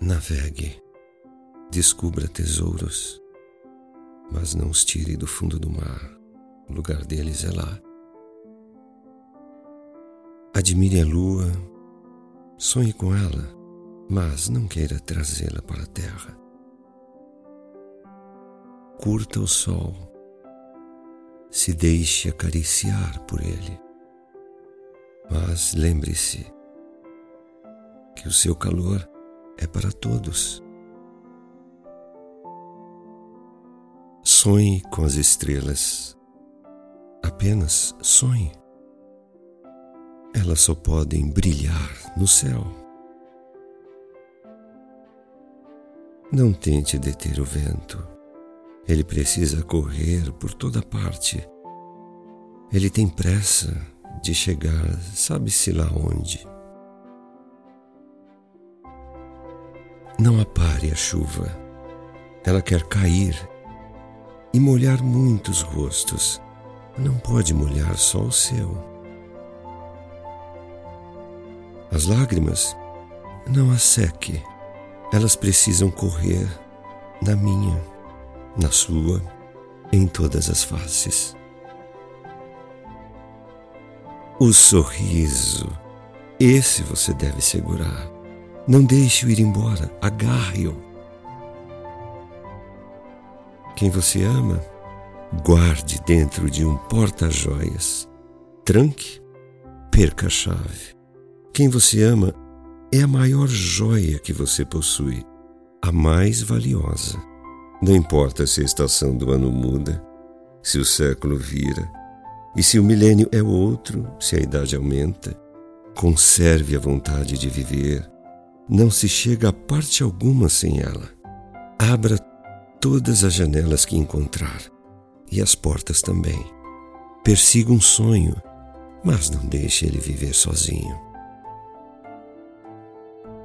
Navegue, descubra tesouros, mas não os tire do fundo do mar. O lugar deles é lá. Admire a lua, sonhe com ela, mas não queira trazê-la para a terra. Curta o sol, se deixe acariciar por ele, mas lembre-se que o seu calor é para todos. Sonhe com as estrelas. Apenas sonhe. Elas só podem brilhar no céu. Não tente deter o vento. Ele precisa correr por toda parte. Ele tem pressa de chegar, sabe-se lá onde. Não apare a chuva. Ela quer cair e molhar muitos rostos. Não pode molhar só o seu. As lágrimas não as seque. Elas precisam correr na minha, na sua, em todas as faces. O sorriso, esse você deve segurar. Não deixe-o ir embora, agarre-o. Quem você ama, guarde dentro de um porta-joias. Tranque, perca a chave. Quem você ama é a maior joia que você possui, a mais valiosa. Não importa se a estação do ano muda, se o século vira, e se o milênio é outro, se a idade aumenta, conserve a vontade de viver não se chega a parte alguma sem ela. Abra todas as janelas que encontrar e as portas também. Persiga um sonho, mas não deixe ele viver sozinho.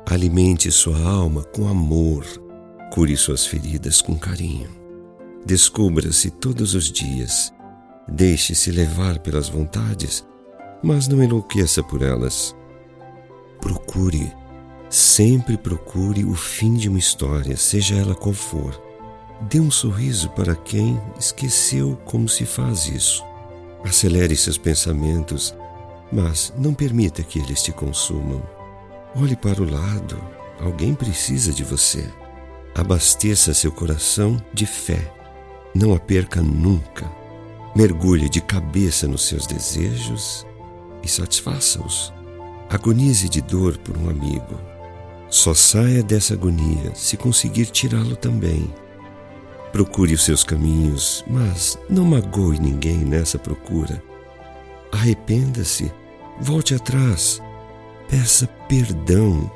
Alimente sua alma com amor, cure suas feridas com carinho. Descubra-se todos os dias, deixe-se levar pelas vontades, mas não enlouqueça por elas. Procure Sempre procure o fim de uma história, seja ela qual for. Dê um sorriso para quem esqueceu como se faz isso. Acelere seus pensamentos, mas não permita que eles te consumam. Olhe para o lado, alguém precisa de você. Abasteça seu coração de fé. Não a perca nunca. Mergulhe de cabeça nos seus desejos e satisfaça-os. Agonize de dor por um amigo só saia dessa agonia se conseguir tirá-lo também. Procure os seus caminhos, mas não magoe ninguém nessa procura. Arrependa-se, volte atrás, peça perdão.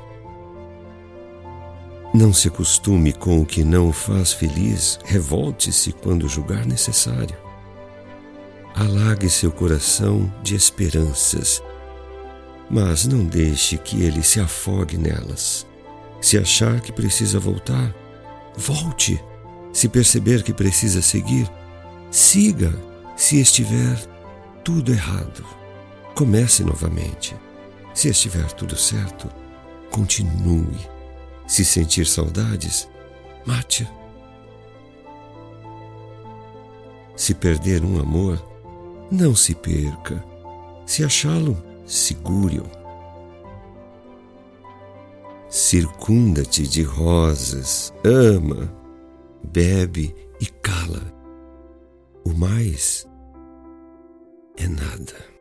Não se acostume com o que não o faz feliz, revolte-se quando julgar necessário. Alague seu coração de esperanças, mas não deixe que ele se afogue nelas. Se achar que precisa voltar, volte. Se perceber que precisa seguir, siga. Se estiver tudo errado, comece novamente. Se estiver tudo certo, continue. Se sentir saudades, mate. Se perder um amor, não se perca. Se achá-lo, segure-o circunda-te de rosas, ama, bebe e cala. O mais é nada.